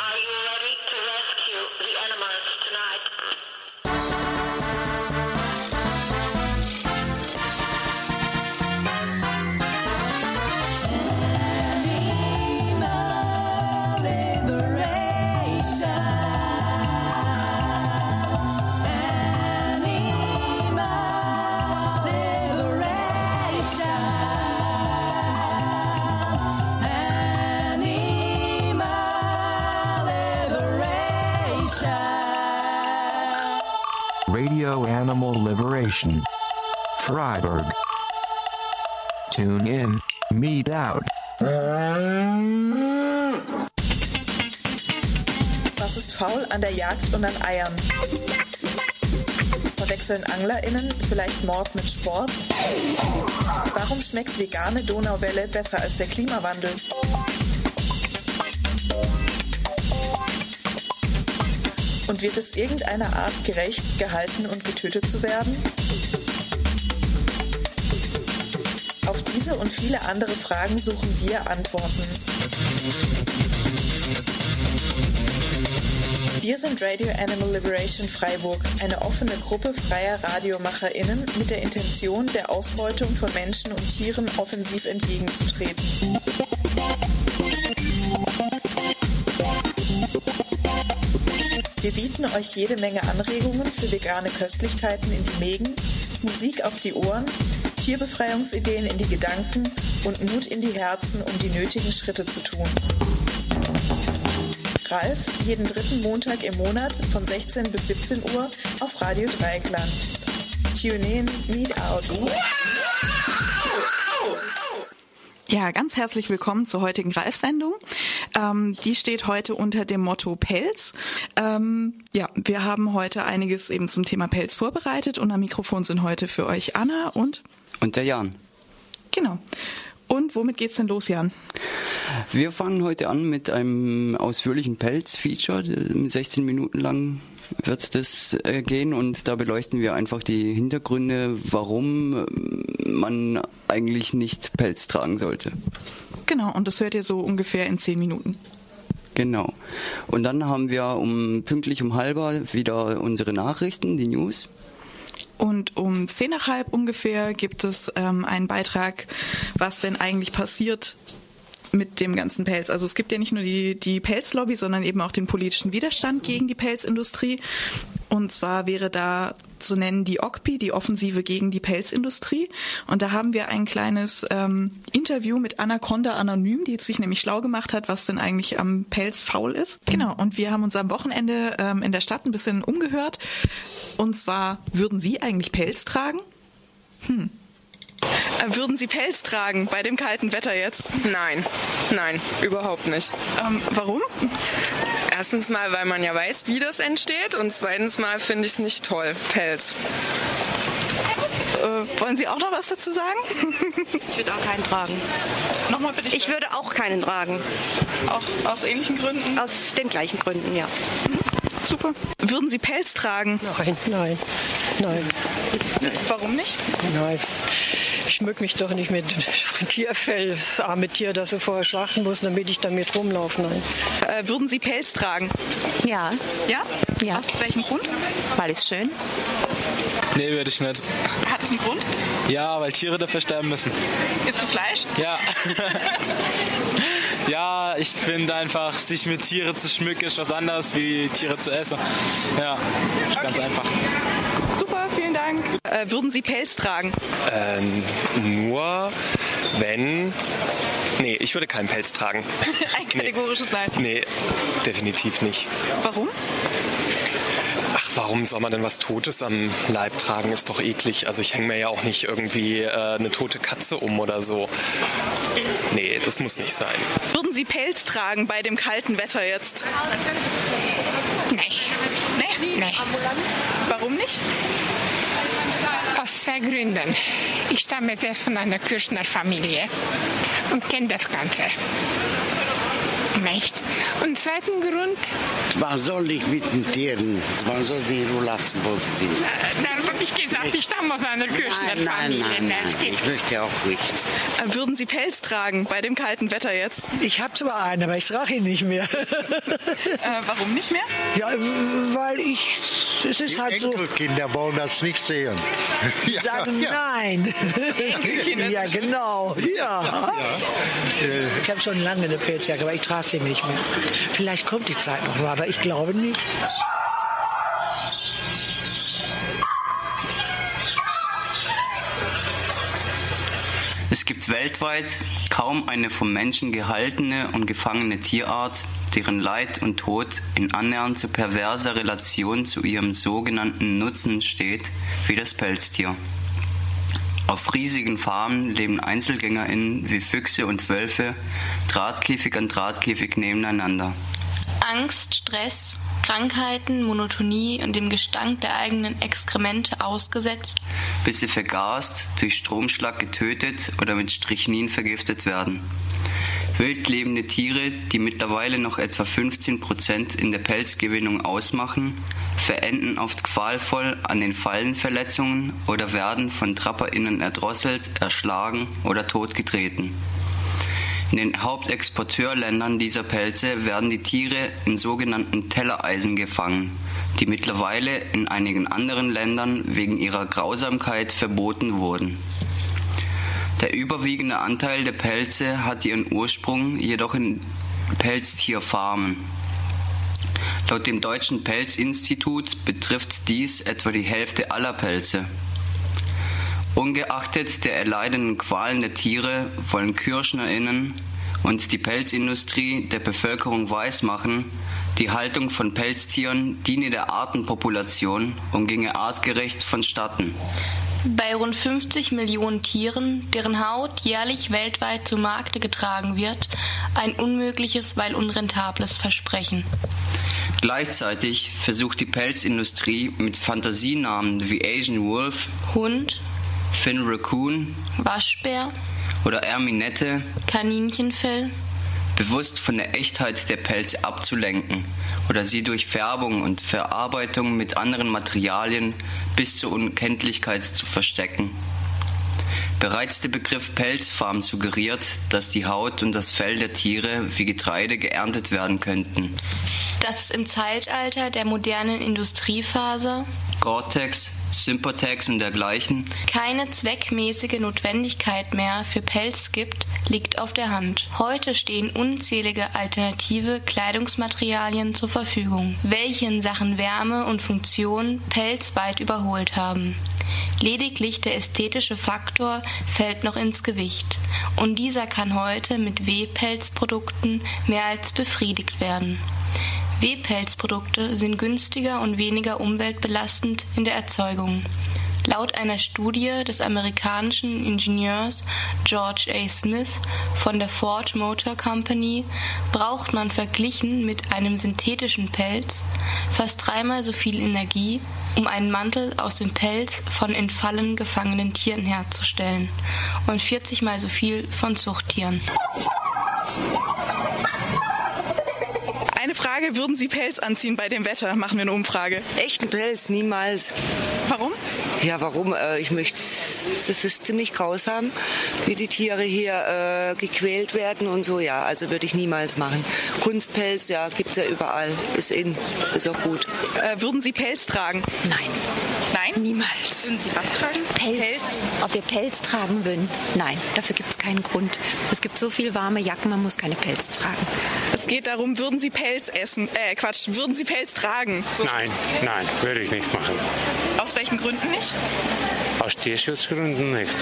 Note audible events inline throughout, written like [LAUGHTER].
Are you ready to rescue the animals Freiburg. Tune in, meet out. Was ist faul an der Jagd und an Eiern? Verwechseln AnglerInnen vielleicht Mord mit Sport? Warum schmeckt vegane Donauwelle besser als der Klimawandel? Und wird es irgendeiner Art gerecht, gehalten und getötet zu werden? Diese und viele andere Fragen suchen wir Antworten. Wir sind Radio Animal Liberation Freiburg, eine offene Gruppe freier RadiomacherInnen mit der Intention, der Ausbeutung von Menschen und Tieren offensiv entgegenzutreten. Wir bieten euch jede Menge Anregungen für vegane Köstlichkeiten in die Mägen, Musik auf die Ohren, Tierbefreiungsideen in die Gedanken und Mut in die Herzen, um die nötigen Schritte zu tun. Ralf, jeden dritten Montag im Monat von 16 bis 17 Uhr auf Radio Dreieckland. Tune in, meet out. Ja, ganz herzlich willkommen zur heutigen Ralf-Sendung. Ähm, die steht heute unter dem Motto Pelz. Ähm, ja, wir haben heute einiges eben zum Thema Pelz vorbereitet und am Mikrofon sind heute für euch Anna und Und der Jan. genau. Und womit geht's denn los, Jan? Wir fangen heute an mit einem ausführlichen Pelz-Feature. 16 Minuten lang wird das äh, gehen und da beleuchten wir einfach die Hintergründe, warum äh, man eigentlich nicht Pelz tragen sollte. Genau, und das hört ihr so ungefähr in zehn Minuten. Genau. Und dann haben wir um pünktlich um halber wieder unsere Nachrichten, die News. Und um zehn nach halb ungefähr gibt es ähm, einen Beitrag, was denn eigentlich passiert mit dem ganzen Pelz. Also es gibt ja nicht nur die, die Pelzlobby, sondern eben auch den politischen Widerstand gegen die Pelzindustrie. Und zwar wäre da zu nennen die OCPI, die Offensive gegen die Pelzindustrie. Und da haben wir ein kleines ähm, Interview mit Anaconda Anonym, die sich nämlich schlau gemacht hat, was denn eigentlich am Pelz faul ist. Genau, und wir haben uns am Wochenende ähm, in der Stadt ein bisschen umgehört. Und zwar, würden Sie eigentlich Pelz tragen? Hm. Äh, Würden Sie Pelz tragen bei dem kalten Wetter jetzt? Nein, nein, überhaupt nicht. Ähm, warum? Erstens mal, weil man ja weiß, wie das entsteht und zweitens mal finde ich es nicht toll, Pelz. Äh, wollen Sie auch noch was dazu sagen? Ich würde auch keinen tragen. Nochmal bitte. Ich würde auch keinen tragen. auch aus ähnlichen Gründen. Aus den gleichen Gründen, ja. Super. Würden Sie Pelz tragen? Nein, nein, nein, Warum nicht? nein. Ich schmück mich doch nicht mit Tierfell, das arme Tier, das ich vorher schlachten muss, damit ich damit rumlaufe. Nein. Äh, würden Sie Pelz tragen? Ja, Ja? Ja. Aus welchem Grund? weil es schön. Nee, würde ich nicht. Hat es einen Grund? Ja, weil Tiere dafür sterben müssen. Isst du Fleisch? Ja. [LAUGHS] ja, ich finde einfach, sich mit Tiere zu schmücken, ist was anderes wie Tiere zu essen. Ja, ganz einfach. Super, vielen Dank. Äh, würden Sie Pelz tragen? Ähm, nur wenn. Nee, ich würde keinen Pelz tragen. [LAUGHS] Ein kategorisches Nein. Nee, definitiv nicht. Warum? Ach, warum soll man denn was Totes am Leib tragen? Ist doch eklig. Also ich hänge mir ja auch nicht irgendwie äh, eine tote Katze um oder so. Nee, das muss nicht sein. Würden Sie Pelz tragen bei dem kalten Wetter jetzt? Nee. Nee? Nee. Warum nicht? Aus zwei Gründen. Ich stamme selbst von einer Kirchner Familie und kenne das Ganze. Nicht. Und zweiten Grund, Man soll nicht mit den Tieren, man soll sie nur lassen, wo sie sind. dann habe ich gesagt, ich stamme aus einer Nein, nein, Küstenfamilie. nein, nein, ich möchte auch nicht. Äh, Würden Sie Pelz tragen bei dem kalten Wetter jetzt? Ich habe zwar einen, aber ich trage ihn nicht mehr. [LAUGHS] Äh, warum nicht mehr? ja, weil ich, es ist halt so, Enkelkinder wollen das nicht sehen. [LAUGHS] die sagen nein. [LAUGHS] ja, genau. Ja. Ich habe schon lange eine Pelzjacke, aber ich trage sie nicht mehr. Vielleicht kommt die Zeit noch mal, aber ich glaube nicht. Gibt weltweit kaum eine vom Menschen gehaltene und gefangene Tierart, deren Leid und Tod in annähernd so perverser Relation zu ihrem sogenannten Nutzen steht wie das Pelztier. Auf riesigen Farmen leben EinzelgängerInnen wie Füchse und Wölfe Drahtkäfig an Drahtkäfig nebeneinander. Angst, Stress, Krankheiten, Monotonie und dem Gestank der eigenen Exkremente ausgesetzt, bis sie vergast, durch Stromschlag getötet oder mit Strychnin vergiftet werden. Wild lebende Tiere, die mittlerweile noch etwa 15 Prozent in der Pelzgewinnung ausmachen, verenden oft qualvoll an den Fallenverletzungen oder werden von TrapperInnen erdrosselt, erschlagen oder totgetreten. In den Hauptexporteurländern dieser Pelze werden die Tiere in sogenannten Tellereisen gefangen, die mittlerweile in einigen anderen Ländern wegen ihrer Grausamkeit verboten wurden. Der überwiegende Anteil der Pelze hat ihren Ursprung jedoch in Pelztierfarmen. Laut dem Deutschen Pelzinstitut betrifft dies etwa die Hälfte aller Pelze. Ungeachtet der erleidenden Qualen der Tiere wollen KirschnerInnen und die Pelzindustrie der Bevölkerung weismachen, die Haltung von Pelztieren diene der Artenpopulation und ginge artgerecht vonstatten. bei rund 50 Millionen Tieren, deren Haut jährlich weltweit zu Markte getragen wird, ein unmögliches, weil unrentables Versprechen. Gleichzeitig versucht die Pelzindustrie mit Fantasienamen wie Asian Wolf, Hund, Finn Raccoon. Waschbär, oder Erminette. Kaninchenfell, bewusst von der Echtheit der Pelze abzulenken oder sie durch Färbung und Verarbeitung mit anderen Materialien bis zur Unkenntlichkeit zu verstecken. Bereits der Begriff Pelzfarm suggeriert, dass die Haut und das Fell der Tiere wie Getreide geerntet werden könnten. dass es im Zeitalter der modernen Industriephase Gore-Tex, Sympatex und dergleichen keine zweckmäßige Notwendigkeit mehr für Pelz gibt, liegt auf der Hand. Heute stehen unzählige alternative Kleidungsmaterialien zur Verfügung, welche in Sachen Wärme und Funktion Pelz weit überholt haben. Lediglich der ästhetische Faktor fällt noch ins Gewicht, und dieser kann heute mit W-Pelzprodukten mehr als befriedigt werden. W-Pelzprodukte sind günstiger und weniger umweltbelastend in der Erzeugung. Laut einer Studie des amerikanischen Ingenieurs George A. Smith von der Ford Motor Company braucht man verglichen mit einem synthetischen Pelz fast dreimal so viel Energie, um einen Mantel aus dem Pelz von in Fallen gefangenen Tieren herzustellen und 40 mal so viel von Zuchttieren. Frage, würden Sie Pelz anziehen bei dem Wetter? Machen wir eine Umfrage. Echten Pelz, niemals. Warum? Ja, warum? Äh, ich möchte, das ist ziemlich grausam, wie die Tiere hier äh, gequält werden und so. Ja, also würde ich niemals machen. Kunstpelz, ja, gibt's ja überall. Ist in, ist auch gut. Äh, würden Sie Pelz tragen? Nein. Nein? Niemals. Würden Sie was tragen? Pelz. Ob wir Pelz tragen würden? Nein, dafür gibt es keinen Grund. Es gibt so viel warme Jacken, man muss keine Pelz tragen. Es geht darum, würden Sie Pelz essen? Äh, Quatsch, würden Sie Pelz tragen? So. Nein, nein, würde ich nicht machen. Aus welchen Gründen nicht? Aus Tierschutzgründen nicht.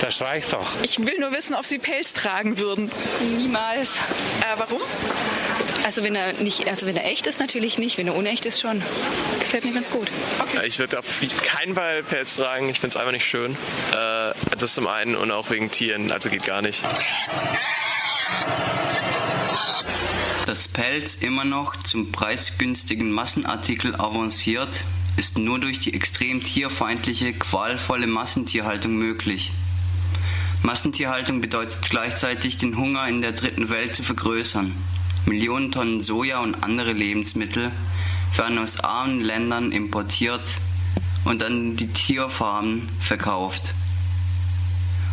Das reicht doch. Ich will nur wissen, ob Sie Pelz tragen würden. Niemals. Äh, warum? Also wenn er nicht, also wenn er echt ist, natürlich nicht. Wenn er unecht ist, schon. Gefällt mir ganz gut. Ja, Ich würde auf keinen Fall Pelz tragen. Ich finde es einfach nicht schön. Äh, das zum einen und auch wegen Tieren. Also geht gar nicht. Dass Pelz immer noch zum preisgünstigen Massenartikel avanciert, ist nur durch die extrem tierfeindliche, qualvolle Massentierhaltung möglich. Massentierhaltung bedeutet gleichzeitig, den Hunger in der dritten Welt zu vergrößern. Millionen Tonnen Soja und andere Lebensmittel werden aus armen Ländern importiert und an die Tierfarmen verkauft.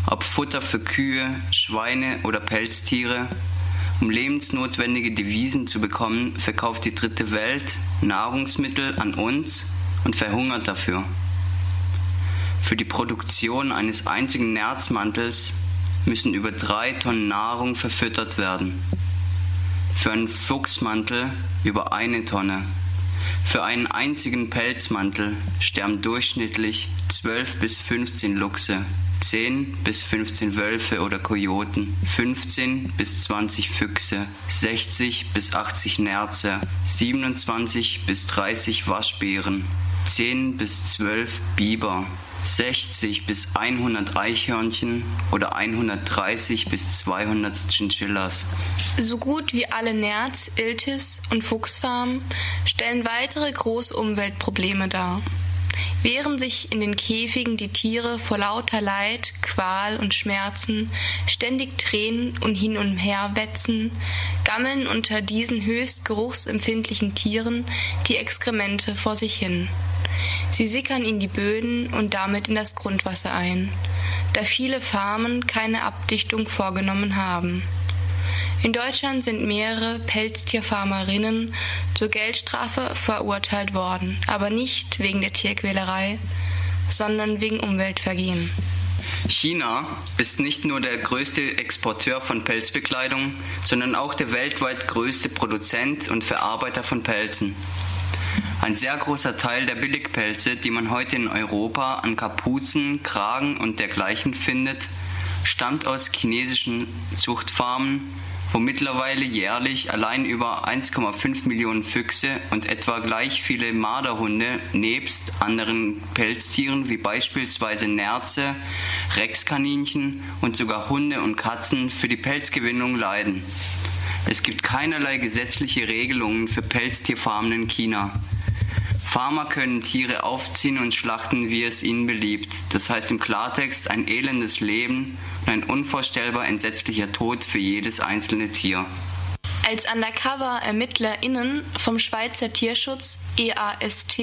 Ob Futter für Kühe, Schweine oder Pelztiere, um lebensnotwendige Devisen zu bekommen, verkauft die dritte Welt Nahrungsmittel an uns und verhungert dafür. Für die Produktion eines einzigen Nerzmantels müssen über drei Tonnen Nahrung verfüttert werden. Für einen Fuchsmantel über eine Tonne. Für einen einzigen Pelzmantel sterben durchschnittlich 12 bis 15 Luchse, 10 bis 15 Wölfe oder Kojoten, 15 bis 20 Füchse, 60 bis 80 Nerze, 27 bis 30 Waschbären, 10 bis 12 Biber, 60 bis 100 Eichhörnchen oder 130 bis 200 Chinchillas. So gut wie alle Nerz-, Iltis- und Fuchsfarmen stellen weitere große Umweltprobleme dar. Während sich in den Käfigen die Tiere vor lauter Leid, Qual und Schmerzen ständig tränen und hin und her wetzen, gammeln unter diesen höchst geruchsempfindlichen Tieren die Exkremente vor sich hin. Sie sickern in die Böden und damit in das Grundwasser ein, da viele Farmen keine Abdichtung vorgenommen haben. In Deutschland sind mehrere Pelztierfarmerinnen zur Geldstrafe verurteilt worden, aber nicht wegen der Tierquälerei, sondern wegen Umweltvergehen. China ist nicht nur der größte Exporteur von Pelzbekleidung, sondern auch der weltweit größte Produzent und Verarbeiter von Pelzen. Ein sehr großer Teil der Billigpelze, die man heute in Europa an Kapuzen, Kragen und dergleichen findet, stammt aus chinesischen Zuchtfarmen, wo mittlerweile jährlich allein über 1,5 Millionen Füchse und etwa gleich viele Marderhunde nebst anderen Pelztieren wie beispielsweise Nerze, Rexkaninchen und sogar Hunde und Katzen für die Pelzgewinnung leiden. Es gibt keinerlei gesetzliche Regelungen für Pelztierfarmen in China. Farmer können Tiere aufziehen und schlachten, wie es ihnen beliebt. Das heißt im Klartext ein elendes Leben und ein unvorstellbar entsetzlicher Tod für jedes einzelne Tier. Als Undercover-ErmittlerInnen vom Schweizer Tierschutz EAST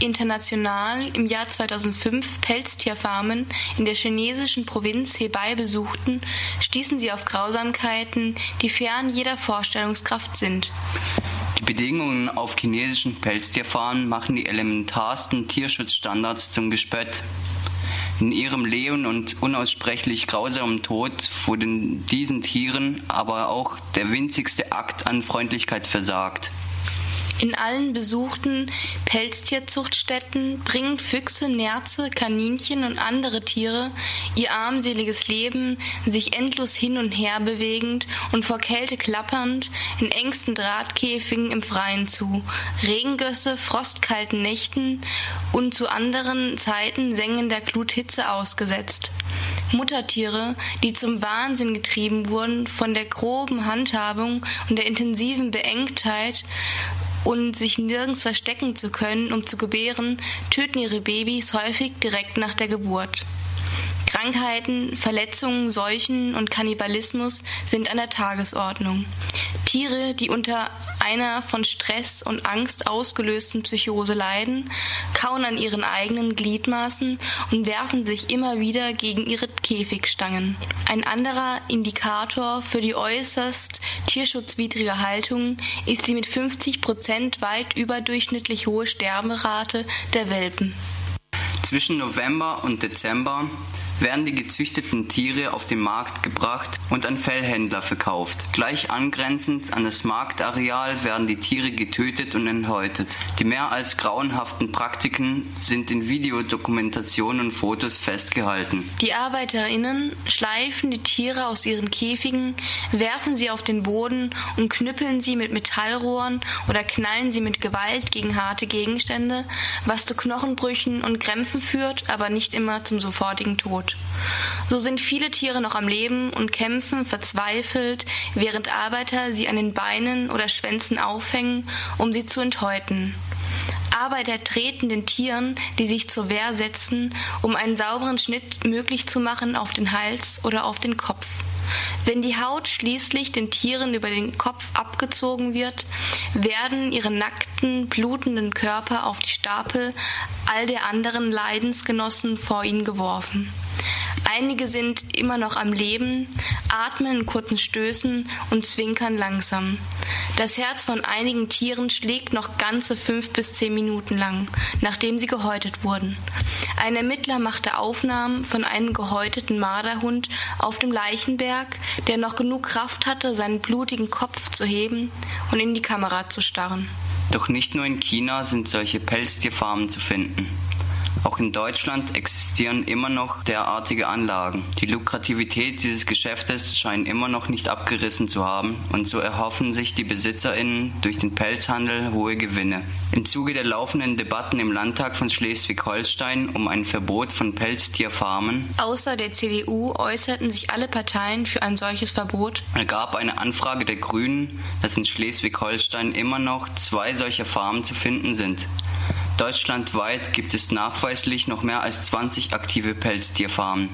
international im Jahr 2005 Pelztierfarmen in der chinesischen Provinz Hebei besuchten, stießen sie auf Grausamkeiten, die fern jeder Vorstellungskraft sind. Die Bedingungen auf chinesischen Pelztierfarmen machen die elementarsten Tierschutzstandards zum Gespött. In ihrem Leben und unaussprechlich grausamen Tod wurde diesen Tieren aber auch der winzigste Akt an Freundlichkeit versagt. In allen besuchten Pelztierzuchtstätten bringen Füchse, Nerze, Kaninchen und andere Tiere ihr armseliges Leben, sich endlos hin und her bewegend und vor Kälte klappernd, in engsten Drahtkäfigen im Freien zu, Regengösse, frostkalten Nächten und zu anderen Zeiten sengender Gluthitze ausgesetzt. Muttertiere, die zum Wahnsinn getrieben wurden von der groben Handhabung und der intensiven Beengtheit und sich nirgends verstecken zu können, um zu gebären, töten ihre Babys häufig direkt nach der Geburt. Krankheiten, Verletzungen, Seuchen und Kannibalismus sind an der Tagesordnung. Tiere, die unter einer von Stress und Angst ausgelösten Psychose leiden, kauen an ihren eigenen Gliedmaßen und werfen sich immer wieder gegen ihre Käfigstangen. Ein anderer Indikator für die äußerst tierschutzwidrige Haltung ist die mit 50 Prozent weit überdurchschnittlich hohe Sterberate der Welpen. Zwischen November und Dezember werden die gezüchteten Tiere auf den Markt gebracht und an Fellhändler verkauft. Gleich angrenzend an das Marktareal werden die Tiere getötet und enthäutet. Die mehr als grauenhaften Praktiken sind in Videodokumentationen und Fotos festgehalten. Die ArbeiterInnen schleifen die Tiere aus ihren Käfigen, werfen sie auf den Boden und knüppeln sie mit Metallrohren oder knallen sie mit Gewalt gegen harte Gegenstände, was zu Knochenbrüchen und Krämpfen führt, aber nicht immer zum sofortigen Tod. So sind viele Tiere noch am Leben und kämpfen verzweifelt, während Arbeiter sie an den Beinen oder Schwänzen aufhängen, um sie zu enthäuten. Arbeiter treten den Tieren, die sich zur Wehr setzen, um einen sauberen Schnitt möglich zu machen, auf den Hals oder auf den Kopf. Wenn die Haut schließlich den Tieren über den Kopf abgezogen wird, werden ihre nackten, blutenden Körper auf die Stapel all der anderen Leidensgenossen vor ihnen geworfen. Einige sind immer noch am Leben, atmen in kurzen Stößen und zwinkern langsam. Das Herz von einigen Tieren schlägt noch ganze fünf bis zehn Minuten lang, nachdem sie gehäutet wurden. Ein Ermittler machte Aufnahmen von einem gehäuteten Marderhund auf dem Leichenberg, der noch genug Kraft hatte, seinen blutigen Kopf zu heben und in die Kamera zu starren. Doch nicht nur in China sind solche Pelztierfarmen zu finden. Auch in Deutschland existieren immer noch derartige Anlagen. Die Lukrativität dieses Geschäftes scheint immer noch nicht abgerissen zu haben und so erhoffen sich die BesitzerInnen durch den Pelzhandel hohe Gewinne. Im Zuge der laufenden Debatten im Landtag von Schleswig-Holstein um ein Verbot von Pelztierfarmen Außer der CDU äußerten sich alle Parteien für ein solches Verbot. ergab eine Anfrage der Grünen, dass in Schleswig-Holstein immer noch zwei solcher Farmen zu finden sind. Deutschlandweit gibt es nachweislich noch mehr als 20 aktive Pelztierfarmen.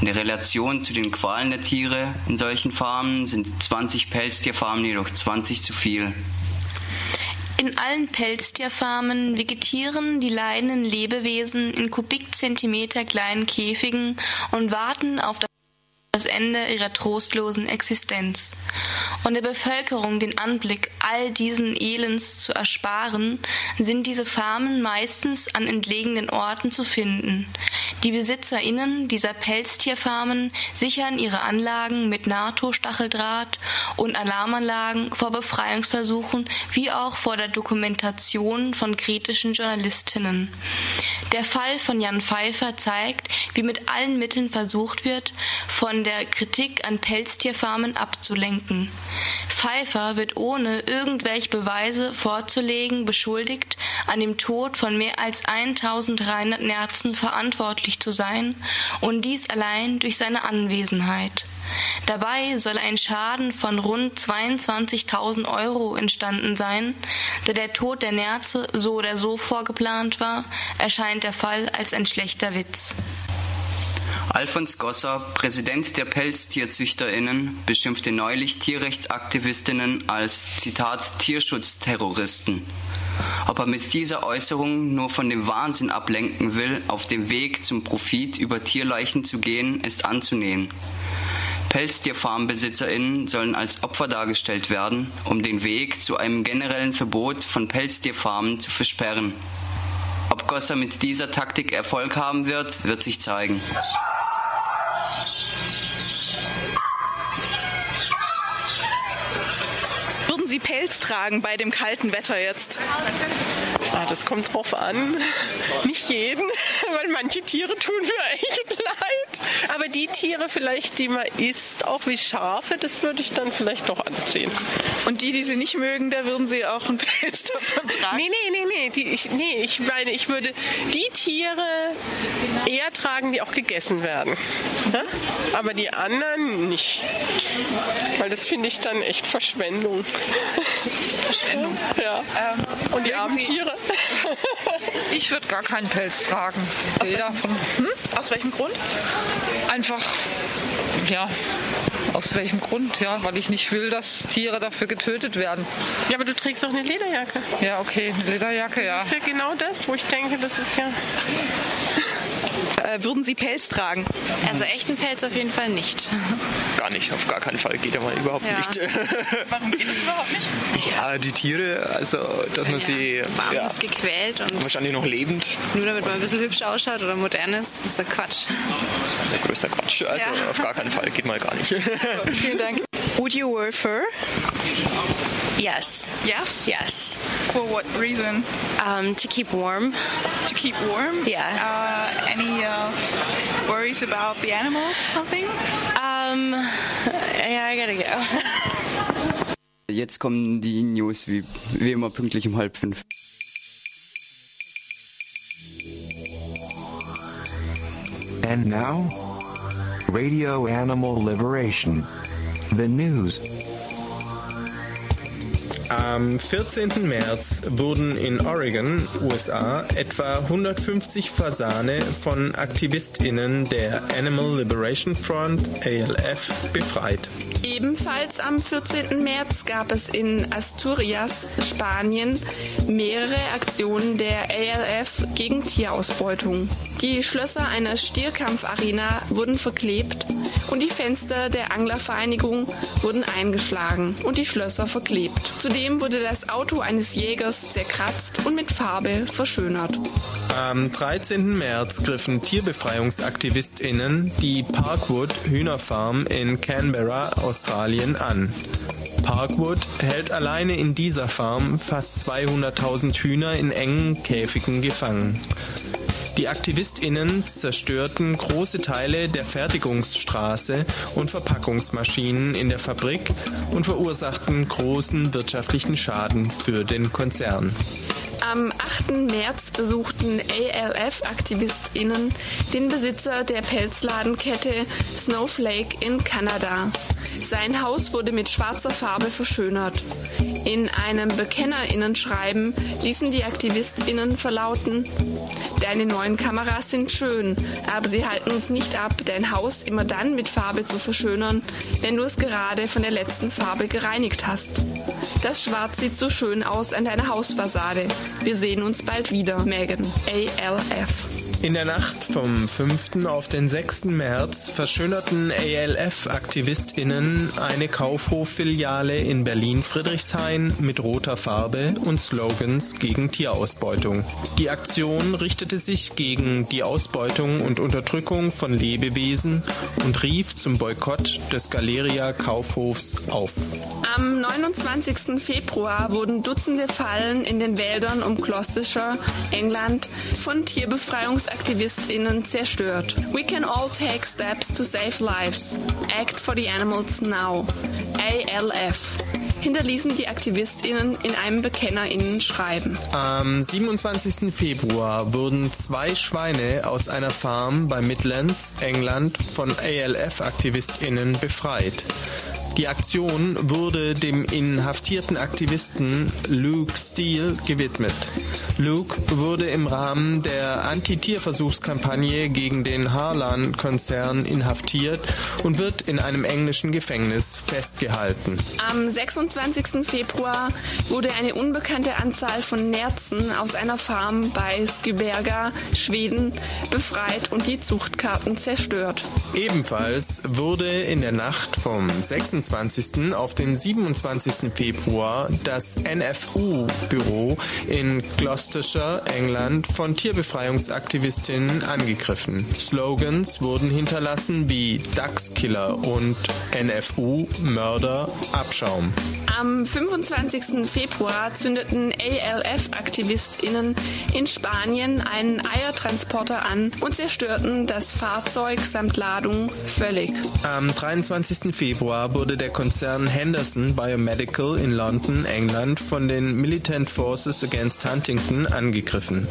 In der Relation zu den Qualen der Tiere in solchen Farmen sind 20 Pelztierfarmen jedoch 20 zu viel. In allen Pelztierfarmen vegetieren die leidenden Lebewesen in Kubikzentimeter kleinen Käfigen und warten auf das Ende ihrer trostlosen Existenz. Und der Bevölkerung den Anblick all diesen Elends zu ersparen, sind diese Farmen meistens an entlegenen Orten zu finden. Die BesitzerInnen dieser Pelztierfarmen sichern ihre Anlagen mit NATO-Stacheldraht und Alarmanlagen vor Befreiungsversuchen wie auch vor der Dokumentation von kritischen Journalistinnen. Der Fall von Jan Pfeiffer zeigt, wie mit allen Mitteln versucht wird, von der Kritik an Pelztierfarmen abzulenken. Pfeiffer wird ohne irgendwelche Beweise vorzulegen beschuldigt, an dem Tod von mehr als 1300 Nerzen verantwortlich zu sein und dies allein durch seine Anwesenheit. Dabei soll ein Schaden von rund 22.000 Euro entstanden sein. Da der Tod der Nerze so oder so vorgeplant war, erscheint der Fall als ein schlechter Witz. Alfons Gosser, Präsident der PelztierzüchterInnen, beschimpfte neulich Tierrechtsaktivistinnen als Zitat Tierschutzterroristen. Ob er mit dieser Äußerung nur von dem Wahnsinn ablenken will, auf dem Weg zum Profit über Tierleichen zu gehen, ist anzunehmen. Pelztierfarmbesitzerinnen sollen als Opfer dargestellt werden, um den Weg zu einem generellen Verbot von Pelztierfarmen zu versperren. Gosser mit dieser Taktik Erfolg haben wird, wird sich zeigen. Würden Sie Pelz tragen bei dem kalten Wetter jetzt? Ah, das kommt drauf an. Nicht jeden, [LAUGHS] weil manche Tiere tun mir echt [LAUGHS] leid. Aber die Tiere vielleicht, die man isst, auch wie Schafe, das würde ich dann vielleicht doch anziehen. Und die, die Sie nicht mögen, da würden Sie auch einen Pelz davon tragen? Nee, nee, nee, nee. Die, ich, nee, ich meine, ich würde die Tiere eher tragen, die auch gegessen werden. Ja? Aber die anderen nicht. Weil das finde ich dann echt Verschwendung. Verschwendung. Ja. Und die armen Tiere. [LAUGHS] Ich würde gar keinen Pelz tragen. Weder von, hm? Aus welchem Grund? Einfach, ja, aus welchem Grund? Ja, weil ich nicht will, dass Tiere dafür getötet werden. Ja, aber du trägst doch eine Lederjacke. Ja, okay, eine Lederjacke, ja. Das ist ja genau das, wo ich denke, das ist ja. Äh, würden Sie Pelz tragen? Also echten Pelz auf jeden Fall nicht. Gar nicht, auf gar keinen Fall. Geht ja mal überhaupt Ja. nicht. [LAUGHS] Warum geht das überhaupt nicht? Ja, die Tiere, also dass man sie Warm ja, ist gequält und wahrscheinlich noch lebend, nur damit man ein bisschen hübsch ausschaut oder modern ist, ist ja Quatsch. der größte Quatsch. Also Ja. auf gar keinen Fall, geht mal gar nicht. [LAUGHS] Vielen Dank. Would you wear fur? Yes. Yes? Yes. For what reason? Um, to keep warm. To keep warm? Yeah. Uh, any uh, worries about the animals or something? Um, yeah, I gotta go. [LAUGHS] Jetzt kommen die News wie, wie immer pünktlich um halb fünf. And now, Radio Animal Liberation. The news. Am 14. März wurden in Oregon, USA, etwa 150 Fasane von AktivistInnen der Animal Liberation Front, ALF, befreit. Ebenfalls am 14. März gab es in Asturias, Spanien, mehrere Aktionen der ALF gegen Tierausbeutung. Die Schlösser einer Stierkampfarena wurden verklebt und die Fenster der Anglervereinigung wurden eingeschlagen und die Schlösser verklebt. Zudem wurde das Auto eines Jägers zerkratzt und mit Farbe verschönert. Am 13. März griffen TierbefreiungsaktivistInnen die Parkwood Hühnerfarm in Canberra, Australien an. Parkwood hält alleine in dieser Farm fast 200.000 Hühner in engen Käfigen gefangen. Die AktivistInnen zerstörten große Teile der Fertigungsstraße und Verpackungsmaschinen in der Fabrik und verursachten großen wirtschaftlichen Schaden für den Konzern. Am 8. März besuchten ALF-AktivistInnen den Besitzer der Pelzladenkette Snowflake in Kanada. Sein Haus wurde mit schwarzer Farbe verschönert. In einem BekennerInnen-Schreiben ließen die AktivistInnen verlauten, Deine neuen Kameras sind schön, aber sie halten uns nicht ab, dein Haus immer dann mit Farbe zu verschönern, wenn du es gerade von der letzten Farbe gereinigt hast. Das Schwarz sieht so schön aus an deiner Hausfassade. Wir sehen uns bald wieder. Megan, ALF. In der Nacht vom 5. auf den 6. März verschönerten ALF-AktivistInnen eine Kaufhof-Filiale in Berlin-Friedrichshain mit roter Farbe und Slogans gegen Tierausbeutung. Die Aktion richtete sich gegen die Ausbeutung und Unterdrückung von Lebewesen und rief zum Boykott des Galeria-Kaufhofs auf. Am 29. Februar wurden Dutzende Fallen in den Wäldern um Gloucestershire, England, von TierbefreiungsaktivistInnen zerstört. We can all take steps to save lives. Act for the animals now. ALF hinterließen die AktivistInnen in einem BekennerInnen-Schreiben. Am 27. Februar wurden zwei Schweine aus einer Farm bei Midlands, England, von ALF-AktivistInnen befreit. Die Aktion wurde dem inhaftierten Aktivisten Luke Steele gewidmet. Luke wurde im Rahmen der Anti-Tierversuchskampagne gegen den Harlan-Konzern inhaftiert und wird in einem englischen Gefängnis festgehalten. Am 26. Februar wurde eine unbekannte Anzahl von Nerzen aus einer Farm bei Skyberga, Schweden, befreit und die Zuchtkarten zerstört. Ebenfalls wurde in der Nacht vom 26. auf den 27. Februar das NFU-Büro in Gloucestershire, England, von Tierbefreiungsaktivistinnen angegriffen. Slogans wurden hinterlassen wie Dachskiller und NFU Mörder Abschaum. Am 25. Februar zündeten ALF-AktivistInnen in Spanien einen Eiertransporter an und zerstörten das Fahrzeug samt Ladung völlig. Am 23. Februar wurde der Konzern Henderson Biomedical in London, England, von den Militant Forces Against Huntington angegriffen.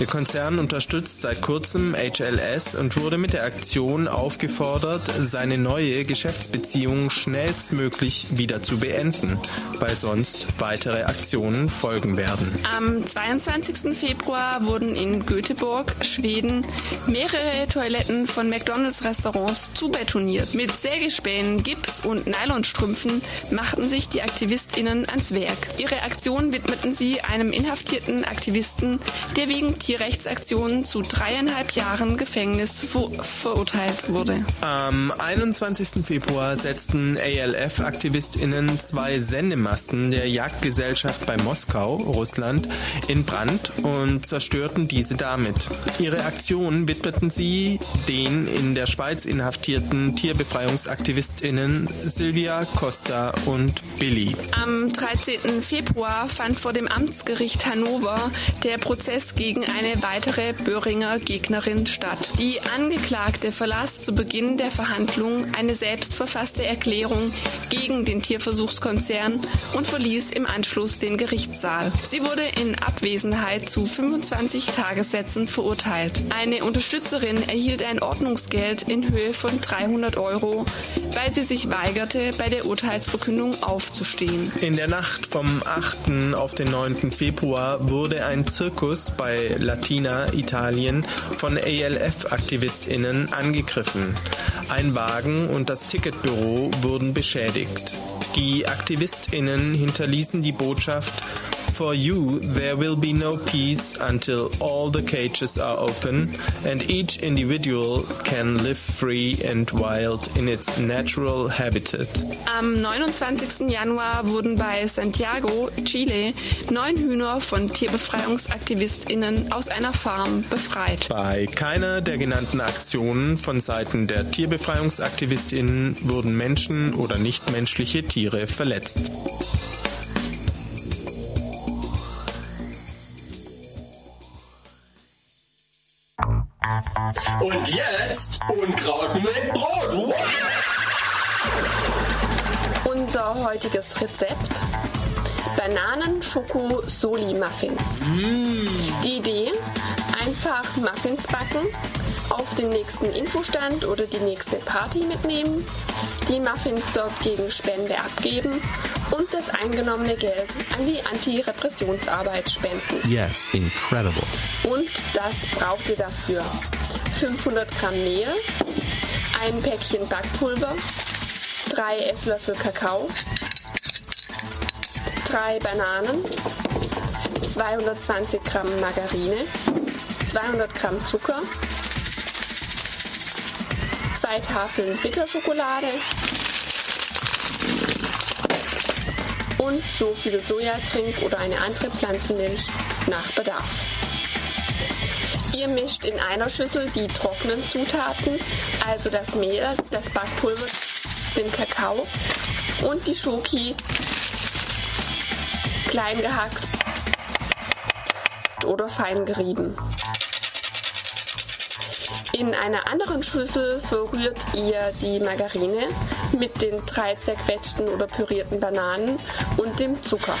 Der Konzern unterstützt seit kurzem HLS und wurde mit der Aktion aufgefordert, seine neue Geschäftsbeziehung schnellstmöglich wieder zu beenden, weil sonst weitere Aktionen folgen werden. Am 22. Februar wurden in Göteborg, Schweden, mehrere Toiletten von McDonalds-Restaurants zubetoniert. Mit Sägespänen, Gips und Nylonstrümpfen machten sich die AktivistInnen ans Werk. Ihre Aktion widmeten sie einem inhaftierten Aktivisten, der wegen Tierrechtsaktionen zu dreieinhalb Jahren Gefängnis ver verurteilt wurde. Am 21. Februar setzten ALF-AktivistInnen zwei Sendemasten der Jagdgesellschaft bei Moskau, Russland, in Brand und zerstörten diese damit. Ihre Aktion widmeten sie den in der Schweiz inhaftierten TierbefreiungsaktivistInnen Silvia Costa und Billy. Am 13. Februar fand vor dem Amtsgericht Hannover der Prozess gegen eine weitere Böhringer Gegnerin statt. Die Angeklagte verlas zu Beginn der Verhandlung eine selbstverfasste Erklärung gegen den Tierversuchskonzern und verließ im Anschluss den Gerichtssaal. Sie wurde in Abwesenheit zu 25 Tagessätzen verurteilt. Eine Unterstützerin erhielt ein Ordnungsgeld in Höhe von 300 Euro, weil sie sich weigerte, bei der Urteilsverkündung aufzustehen. In der Nacht vom 8. auf den 9. Februar wurde ein Zirkus bei Latina, Italien, von ALF-AktivistInnen angegriffen. Ein Wagen und das Ticketbüro wurden beschädigt. Die AktivistInnen hinterließen die Botschaft For you, there will be no peace until all the cages are open and each individual can live free and wild in its natural habitat. Am 29. Januar wurden bei Santiago, Chile, neun Hühner von TierbefreiungsaktivistInnen aus einer Farm befreit. Bei keiner der genannten Aktionen von Seiten der TierbefreiungsaktivistInnen wurden Menschen oder nichtmenschliche Tiere verletzt. Und jetzt Unkraut mit Brot. Unser heutiges Rezept: Bananen-Schoko-Soli-Muffins. Die Idee: einfach Muffins backen, auf den nächsten Infostand oder die nächste Party mitnehmen, die Muffins dort gegen Spende abgeben und das eingenommene Geld an die Anti-Repressionsarbeit spenden. Yes, incredible. Und das braucht ihr dafür. 500 Gramm Mehl, ein Päckchen Backpulver, drei Esslöffel Kakao, drei Bananen, 220 Gramm Margarine, 200 Gramm Zucker, zwei Tafeln Bitterschokolade und so viel Sojatrink oder eine andere Pflanzenmilch nach Bedarf. Ihr mischt in einer Schüssel die trockenen Zutaten, also das Mehl, das Backpulver, den Kakao und die Schoki klein gehackt oder fein gerieben. In einer anderen Schüssel verrührt ihr die Margarine mit den drei zerquetschten oder pürierten Bananen und dem Zucker.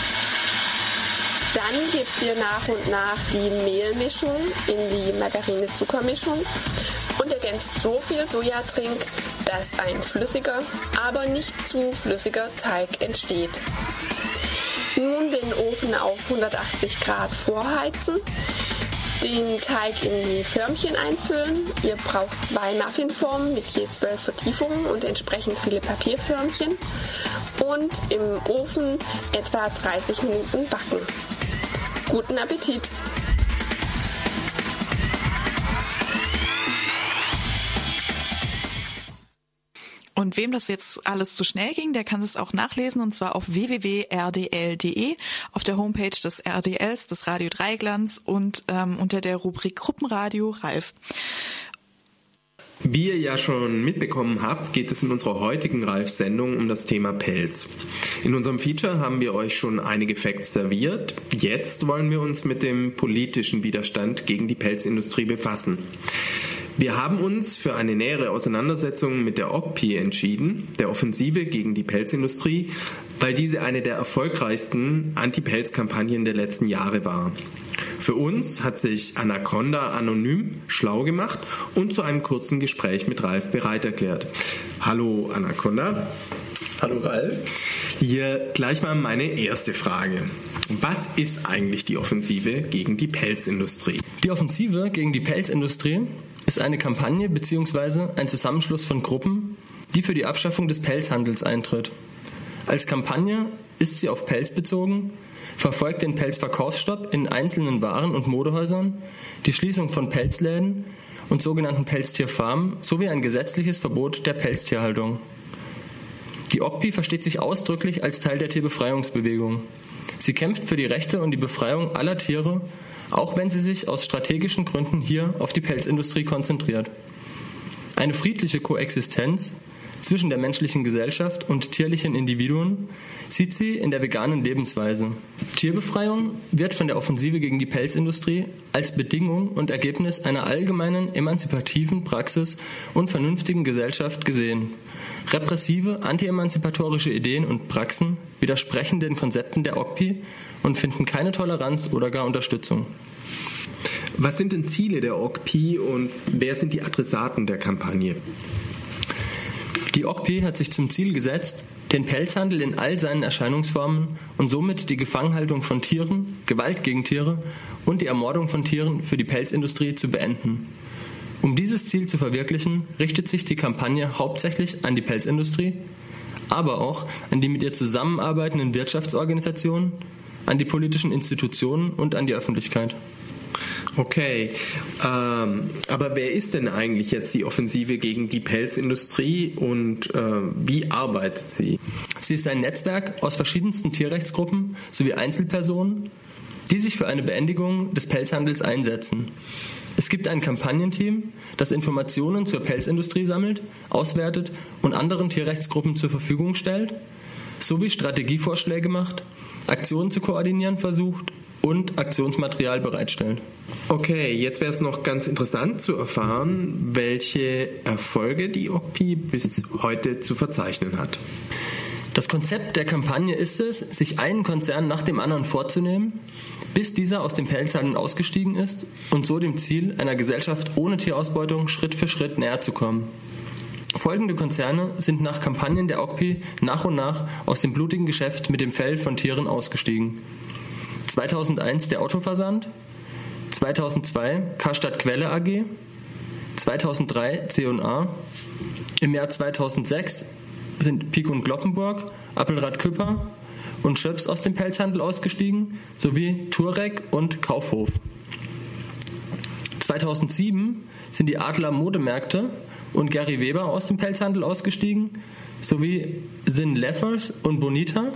Dann gebt ihr nach und nach die Mehlmischung in die Margarine-Zuckermischung und ergänzt so viel Sojatrink, dass ein flüssiger, aber nicht zu flüssiger Teig entsteht. Nun den Ofen auf 180 Grad vorheizen, den Teig in die Förmchen einfüllen. Ihr braucht zwei Muffinformen mit je zwölf Vertiefungen und entsprechend viele Papierförmchen und im Ofen etwa 30 Minuten backen. Guten Appetit! Und wem das jetzt alles zu schnell ging, der kann es auch nachlesen und zwar auf www.rdl.de auf der Homepage des RDLs, des Radio Dreiglanz und ähm, unter der Rubrik Gruppenradio Ralf. Wie ihr ja schon mitbekommen habt, geht es in unserer heutigen Ralf-Sendung um das Thema Pelz. In unserem Feature haben wir euch schon einige Facts serviert. Jetzt wollen wir uns mit dem politischen Widerstand gegen die Pelzindustrie befassen. Wir haben uns für eine nähere Auseinandersetzung mit der OPPI entschieden, der Offensive gegen die Pelzindustrie, weil diese eine der erfolgreichsten Anti-Pelz-Kampagnen der letzten Jahre war. Für uns hat sich Anaconda anonym schlau gemacht und zu einem kurzen Gespräch mit Ralf bereit erklärt. Hallo Anaconda. Hallo Ralf. Hier gleich mal meine erste Frage. Was ist eigentlich die Offensive gegen die Pelzindustrie? Die Offensive gegen die Pelzindustrie ist eine Kampagne bzw. ein Zusammenschluss von Gruppen, die für die Abschaffung des Pelzhandels eintritt. Als Kampagne ist sie auf Pelz bezogen, verfolgt den Pelzverkaufsstopp in einzelnen Waren- und Modehäusern, die Schließung von Pelzläden und sogenannten Pelztierfarmen sowie ein gesetzliches Verbot der Pelztierhaltung. Die OPPI versteht sich ausdrücklich als Teil der Tierbefreiungsbewegung. Sie kämpft für die Rechte und die Befreiung aller Tiere, auch wenn sie sich aus strategischen Gründen hier auf die Pelzindustrie konzentriert. Eine friedliche Koexistenz zwischen der menschlichen Gesellschaft und tierlichen Individuen sieht sie in der veganen Lebensweise. Tierbefreiung wird von der Offensive gegen die Pelzindustrie als Bedingung und Ergebnis einer allgemeinen emanzipativen Praxis und vernünftigen Gesellschaft gesehen. Repressive, antiemanzipatorische Ideen und Praxen widersprechen den Konzepten der OCPI und finden keine Toleranz oder gar Unterstützung. Was sind denn Ziele der OCPI und wer sind die Adressaten der Kampagne? Die OCPI hat sich zum Ziel gesetzt, den Pelzhandel in all seinen Erscheinungsformen und somit die Gefangenhaltung von Tieren, Gewalt gegen Tiere und die Ermordung von Tieren für die Pelzindustrie zu beenden. Um dieses Ziel zu verwirklichen, richtet sich die Kampagne hauptsächlich an die Pelzindustrie, aber auch an die mit ihr zusammenarbeitenden Wirtschaftsorganisationen, an die politischen Institutionen und an die Öffentlichkeit. Okay, ähm, aber wer ist denn eigentlich jetzt die Offensive gegen die Pelzindustrie und äh, wie arbeitet sie? Sie ist ein Netzwerk aus verschiedensten Tierrechtsgruppen sowie Einzelpersonen, die sich für eine Beendigung des Pelzhandels einsetzen. Es gibt ein Kampagnenteam, das Informationen zur Pelzindustrie sammelt, auswertet und anderen Tierrechtsgruppen zur Verfügung stellt, sowie Strategievorschläge macht, Aktionen zu koordinieren versucht und Aktionsmaterial bereitstellt. Okay, jetzt wäre es noch ganz interessant zu erfahren, welche Erfolge die OCPI bis heute zu verzeichnen hat. Das Konzept der Kampagne ist es, sich einen Konzern nach dem anderen vorzunehmen, bis dieser aus dem Pelzhandel ausgestiegen ist und so dem Ziel einer Gesellschaft ohne Tierausbeutung Schritt für Schritt näher zu kommen. Folgende Konzerne sind nach Kampagnen der OCPI nach und nach aus dem blutigen Geschäft mit dem Fell von Tieren ausgestiegen. 2001 der Otto-Versand, 2002 Karstadt Quelle AG, 2003 C&A, im Jahr 2006 sind Pik und Glockenburg, Appelrad Küpper und Schöps aus dem Pelzhandel ausgestiegen, sowie Turek und Kaufhof. 2007 sind die Adler Modemärkte und Gary Weber aus dem Pelzhandel ausgestiegen, sowie Sin Leffers und Bonita.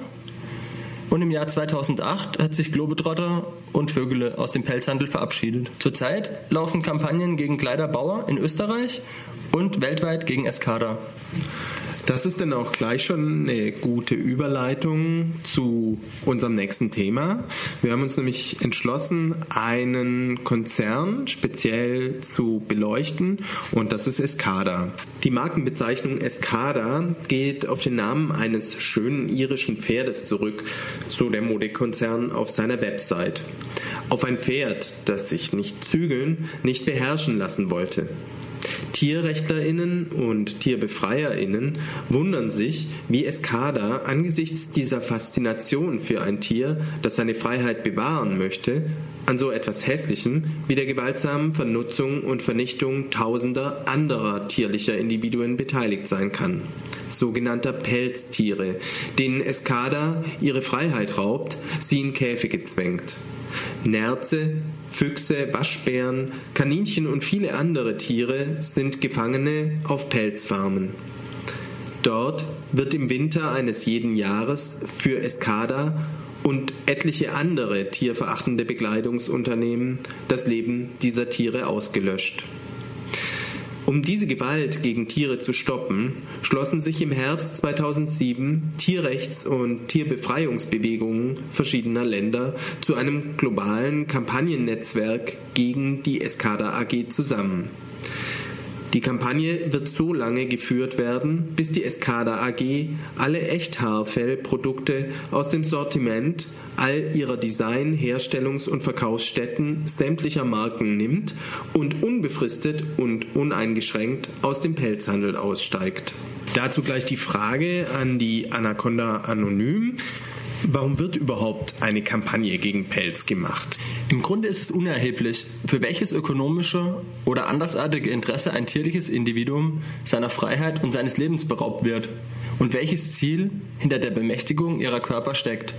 Und im Jahr 2008 hat sich Globetrotter und Vögele aus dem Pelzhandel verabschiedet. Zurzeit laufen Kampagnen gegen Kleiderbauer in Österreich und weltweit gegen Escada. Das ist dann auch gleich schon eine gute Überleitung zu unserem nächsten Thema. Wir haben uns nämlich entschlossen, einen Konzern speziell zu beleuchten und das ist Escada. Die Markenbezeichnung Escada geht auf den Namen eines schönen irischen Pferdes zurück, so der Modekonzern auf seiner Website. Auf ein Pferd, das sich nicht zügeln, nicht beherrschen lassen wollte. TierrechtlerInnen und TierbefreierInnen wundern sich, wie Escada angesichts dieser Faszination für ein Tier, das seine Freiheit bewahren möchte, an so etwas Hässlichem wie der gewaltsamen Vernutzung und Vernichtung tausender anderer tierlicher Individuen beteiligt sein kann. Sogenannter Pelztiere, denen Escada ihre Freiheit raubt, sie in Käfige zwängt. Nerze, Füchse, Waschbären, Kaninchen und viele andere Tiere sind Gefangene auf Pelzfarmen. Dort wird im Winter eines jeden Jahres für Escada und etliche andere tierverachtende Bekleidungsunternehmen das Leben dieser Tiere ausgelöscht. Um diese Gewalt gegen Tiere zu stoppen, schlossen sich im Herbst 2007 Tierrechts- und Tierbefreiungsbewegungen verschiedener Länder zu einem globalen Kampagnennetzwerk gegen die Escada AG zusammen. Die Kampagne wird so lange geführt werden, bis die Escada AG alle Echthaarfellprodukte aus dem Sortiment all ihrer Design-, Herstellungs- und Verkaufsstätten sämtlicher Marken nimmt und unbefristet und uneingeschränkt aus dem Pelzhandel aussteigt. Dazu gleich die Frage an die Anaconda Anonym. Warum wird überhaupt eine Kampagne gegen Pelz gemacht? Im Grunde ist es unerheblich, für welches ökonomische oder andersartige Interesse ein tierliches Individuum seiner Freiheit und seines Lebens beraubt wird und welches Ziel hinter der Bemächtigung ihrer Körper steckt.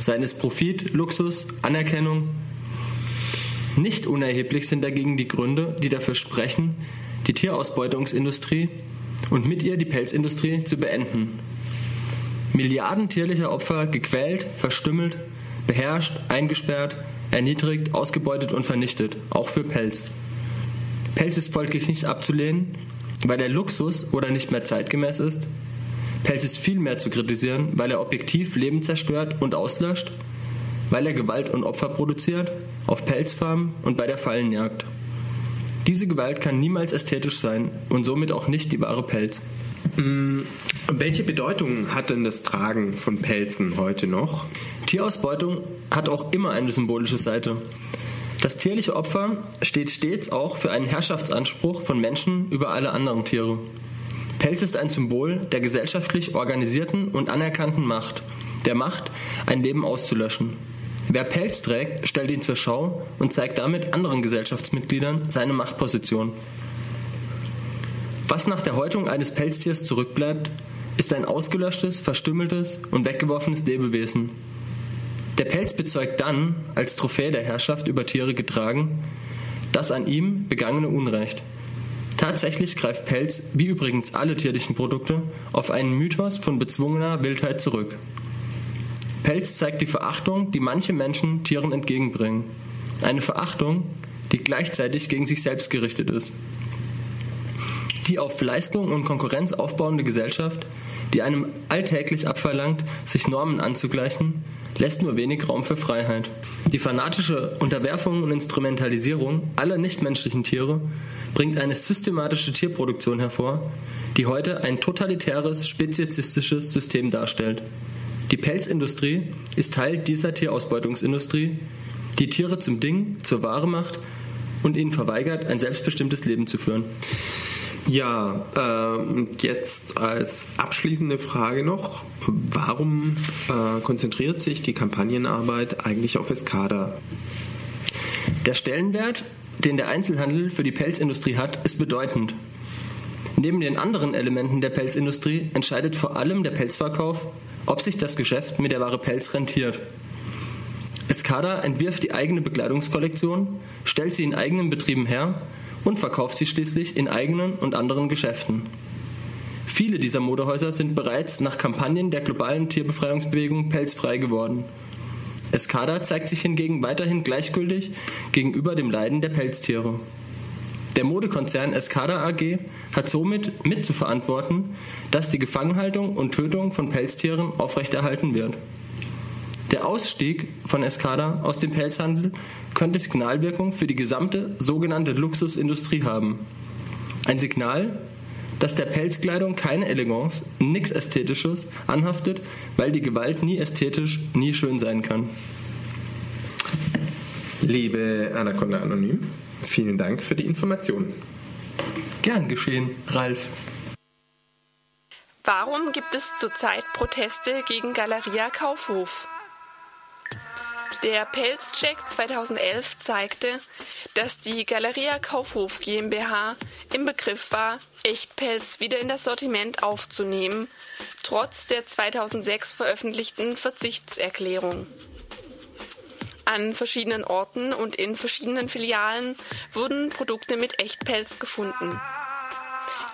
Seien es Profit, Luxus, Anerkennung. Nicht unerheblich sind dagegen die Gründe, die dafür sprechen, die Tierausbeutungsindustrie und mit ihr die Pelzindustrie zu beenden Milliarden tierlicher Opfer gequält, verstümmelt, beherrscht, eingesperrt, erniedrigt, ausgebeutet und vernichtet, auch für Pelz. Pelz ist folglich nicht abzulehnen weil er Luxus oder nicht mehr zeitgemäß ist? Pelz ist viel mehr zu kritisieren, weil er objektiv Leben zerstört und auslöscht, weil er Gewalt und Opfer produziert, auf Pelzfarmen und bei der Fallenjagd. Diese Gewalt kann niemals ästhetisch sein und somit auch nicht die wahre Pelz. Mm, welche Bedeutung hat denn das Tragen von Pelzen heute noch? Tierausbeutung hat auch immer eine symbolische Seite. Das tierliche Opfer steht stets auch für einen Herrschaftsanspruch von Menschen über alle anderen Tiere. Pelz ist ein Symbol der gesellschaftlich organisierten und anerkannten Macht, der Macht, ein Leben auszulöschen. Wer Pelz trägt, stellt ihn zur Schau und zeigt damit anderen Gesellschaftsmitgliedern seine Machtposition. Was nach der Häutung eines Pelztiers zurückbleibt, ist ein ausgelöschtes, verstümmeltes und weggeworfenes Lebewesen. Der Pelz bezeugt dann, als Trophäe der Herrschaft über Tiere getragen, das an ihm begangene Unrecht. Tatsächlich greift Pelz, wie übrigens alle tierlichen Produkte, auf einen Mythos von bezwungener Wildheit zurück. Pelz zeigt die Verachtung, die manche Menschen Tieren entgegenbringen. Eine Verachtung, die gleichzeitig gegen sich selbst gerichtet ist. Die auf Leistung und Konkurrenz aufbauende Gesellschaft, die einem alltäglich abverlangt, sich Normen anzugleichen, lässt nur wenig Raum für Freiheit. Die fanatische Unterwerfung und Instrumentalisierung aller nichtmenschlichen Tiere bringt eine systematische Tierproduktion hervor, die heute ein totalitäres, speziesistisches System darstellt. Die Pelzindustrie ist Teil dieser Tierausbeutungsindustrie, die Tiere zum Ding, zur Ware macht und ihnen verweigert, ein selbstbestimmtes Leben zu führen. Ja, äh, jetzt als abschließende Frage noch, warum äh, konzentriert sich die Kampagnenarbeit eigentlich auf Escada? Der Stellenwert, den der Einzelhandel für die Pelzindustrie hat, ist bedeutend. Neben den anderen Elementen der Pelzindustrie entscheidet vor allem der Pelzverkauf, ob sich das Geschäft mit der Ware Pelz rentiert. Escada entwirft die eigene Bekleidungskollektion, stellt sie in eigenen Betrieben her und verkauft sie schließlich in eigenen und anderen Geschäften. Viele dieser Modehäuser sind bereits nach Kampagnen der globalen Tierbefreiungsbewegung pelzfrei geworden. Escada zeigt sich hingegen weiterhin gleichgültig gegenüber dem Leiden der Pelztiere. Der Modekonzern Escada AG hat somit mitzuverantworten, dass die Gefangenhaltung und Tötung von Pelztieren aufrechterhalten wird. Der Ausstieg von Escada aus dem Pelzhandel könnte Signalwirkung für die gesamte sogenannte Luxusindustrie haben. Ein Signal, dass der Pelzkleidung keine Eleganz, nichts Ästhetisches anhaftet, weil die Gewalt nie ästhetisch, nie schön sein kann. Liebe Anaconda Anonym, vielen Dank für die Information. Gern geschehen, Ralf. Warum gibt es zurzeit Proteste gegen Galeria Kaufhof? Der Pelzcheck 2011 zeigte, dass die Galeria Kaufhof GmbH im Begriff war, Echtpelz wieder in das Sortiment aufzunehmen, trotz der 2006 veröffentlichten Verzichtserklärung. An verschiedenen Orten und in verschiedenen Filialen wurden Produkte mit Echtpelz gefunden.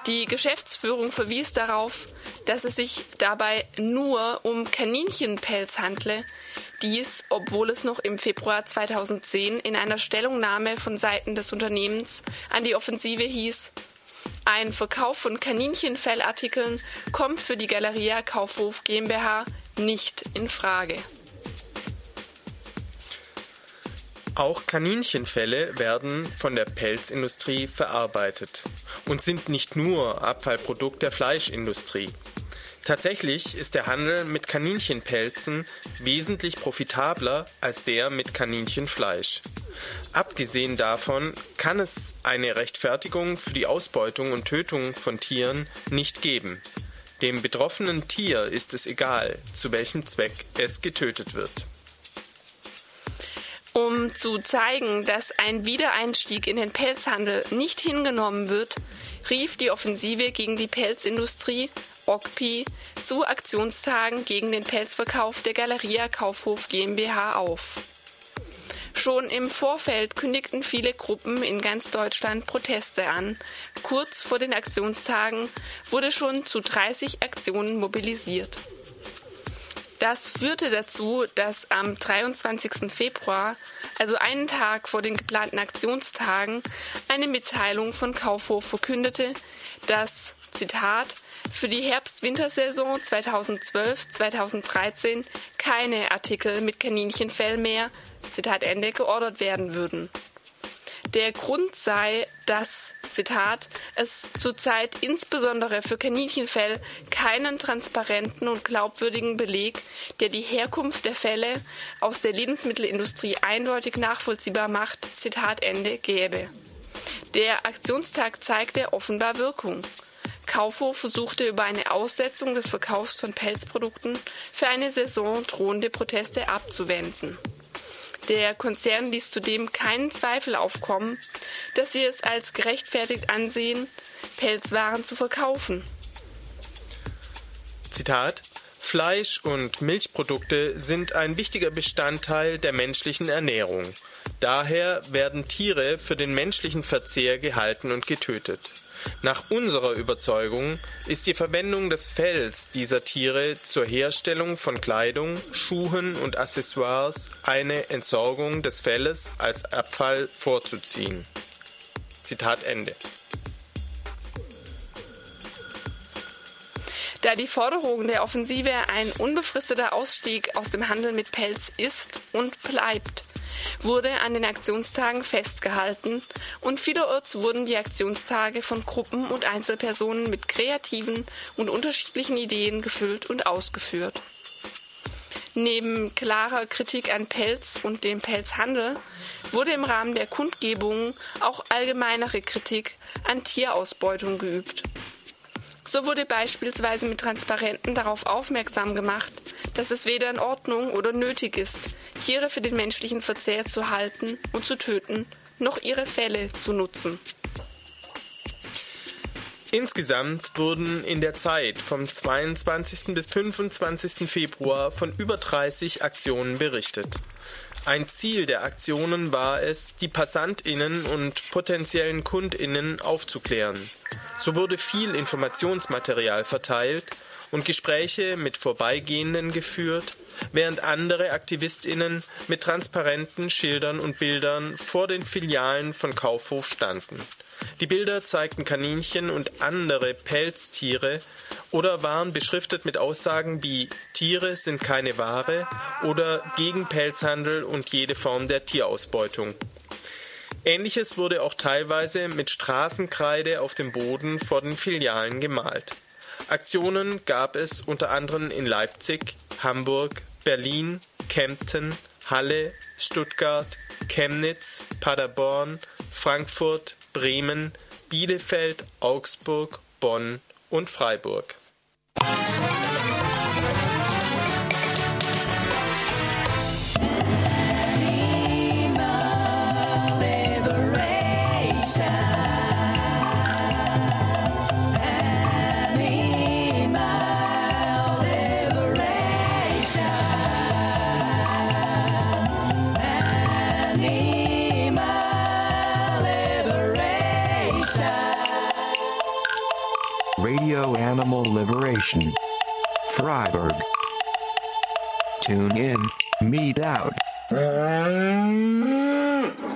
Die Geschäftsführung verwies darauf, dass es sich dabei nur um Kaninchenpelz handle, dies, obwohl es noch im Februar 2010 in einer Stellungnahme von Seiten des Unternehmens an die Offensive hieß, ein Verkauf von Kaninchenfellartikeln kommt für die Galeria Kaufhof GmbH nicht in Frage. Auch Kaninchenfelle werden von der Pelzindustrie verarbeitet und sind nicht nur Abfallprodukt der Fleischindustrie. Tatsächlich ist der Handel mit Kaninchenpelzen wesentlich profitabler als der mit Kaninchenfleisch. Abgesehen davon kann es eine Rechtfertigung für die Ausbeutung und Tötung von Tieren nicht geben. Dem betroffenen Tier ist es egal, zu welchem Zweck es getötet wird. Um zu zeigen, dass ein Wiedereinstieg in den Pelzhandel nicht hingenommen wird, rief die Offensive gegen die Pelzindustrie OCPI zu Aktionstagen gegen den Pelzverkauf der Galeria Kaufhof GmbH auf. Schon im Vorfeld kündigten viele Gruppen in ganz Deutschland Proteste an. Kurz vor den Aktionstagen wurde schon zu 30 Aktionen mobilisiert. Das führte dazu, dass am 23. Februar, also einen Tag vor den geplanten Aktionstagen, eine Mitteilung von Kaufhof verkündete, dass, Zitat, für die Herbst-Wintersaison 2012-2013 keine Artikel mit Kaninchenfell mehr, Zitat Ende, geordert werden würden. Der Grund sei, dass, Zitat, es zurzeit insbesondere für Kaninchenfell keinen transparenten und glaubwürdigen Beleg, der die Herkunft der Fälle aus der Lebensmittelindustrie eindeutig nachvollziehbar macht, Zitat Ende, gäbe. Der Aktionstag zeigte offenbar Wirkung. Kaufhof versuchte über eine Aussetzung des Verkaufs von Pelzprodukten für eine Saison drohende Proteste abzuwenden. Der Konzern ließ zudem keinen Zweifel aufkommen, dass sie es als gerechtfertigt ansehen, Pelzwaren zu verkaufen. Zitat Fleisch und Milchprodukte sind ein wichtiger Bestandteil der menschlichen Ernährung. Daher werden Tiere für den menschlichen Verzehr gehalten und getötet. Nach unserer Überzeugung ist die Verwendung des Fells dieser Tiere zur Herstellung von Kleidung, Schuhen und Accessoires eine Entsorgung des Felles als Abfall vorzuziehen. Zitat Ende. Da die Forderung der Offensive ein unbefristeter Ausstieg aus dem Handel mit Pelz ist und bleibt, wurde an den Aktionstagen festgehalten und vielerorts wurden die Aktionstage von Gruppen und Einzelpersonen mit kreativen und unterschiedlichen Ideen gefüllt und ausgeführt. Neben klarer Kritik an Pelz und dem Pelzhandel wurde im Rahmen der Kundgebungen auch allgemeinere Kritik an Tierausbeutung geübt. So wurde beispielsweise mit Transparenten darauf aufmerksam gemacht, dass es weder in Ordnung oder nötig ist, Tiere für den menschlichen Verzehr zu halten und zu töten, noch ihre Felle zu nutzen. Insgesamt wurden in der Zeit vom 22. bis 25. Februar von über 30 Aktionen berichtet. Ein Ziel der Aktionen war es, die Passantinnen und potenziellen Kundinnen aufzuklären. So wurde viel Informationsmaterial verteilt und Gespräche mit Vorbeigehenden geführt, während andere Aktivistinnen mit Transparenten, Schildern und Bildern vor den Filialen von Kaufhof standen. Die Bilder zeigten Kaninchen und andere Pelztiere oder waren beschriftet mit Aussagen wie Tiere sind keine Ware oder gegen Pelzhandel und jede Form der Tierausbeutung. Ähnliches wurde auch teilweise mit Straßenkreide auf dem Boden vor den Filialen gemalt. Aktionen gab es unter anderem in Leipzig, Hamburg, Berlin, Kempten, Halle, Stuttgart, Chemnitz, Paderborn, Frankfurt, Bremen, Bielefeld, Augsburg, Bonn und Freiburg. Liberation. Freiburg. Tune in, meet out. [LAUGHS]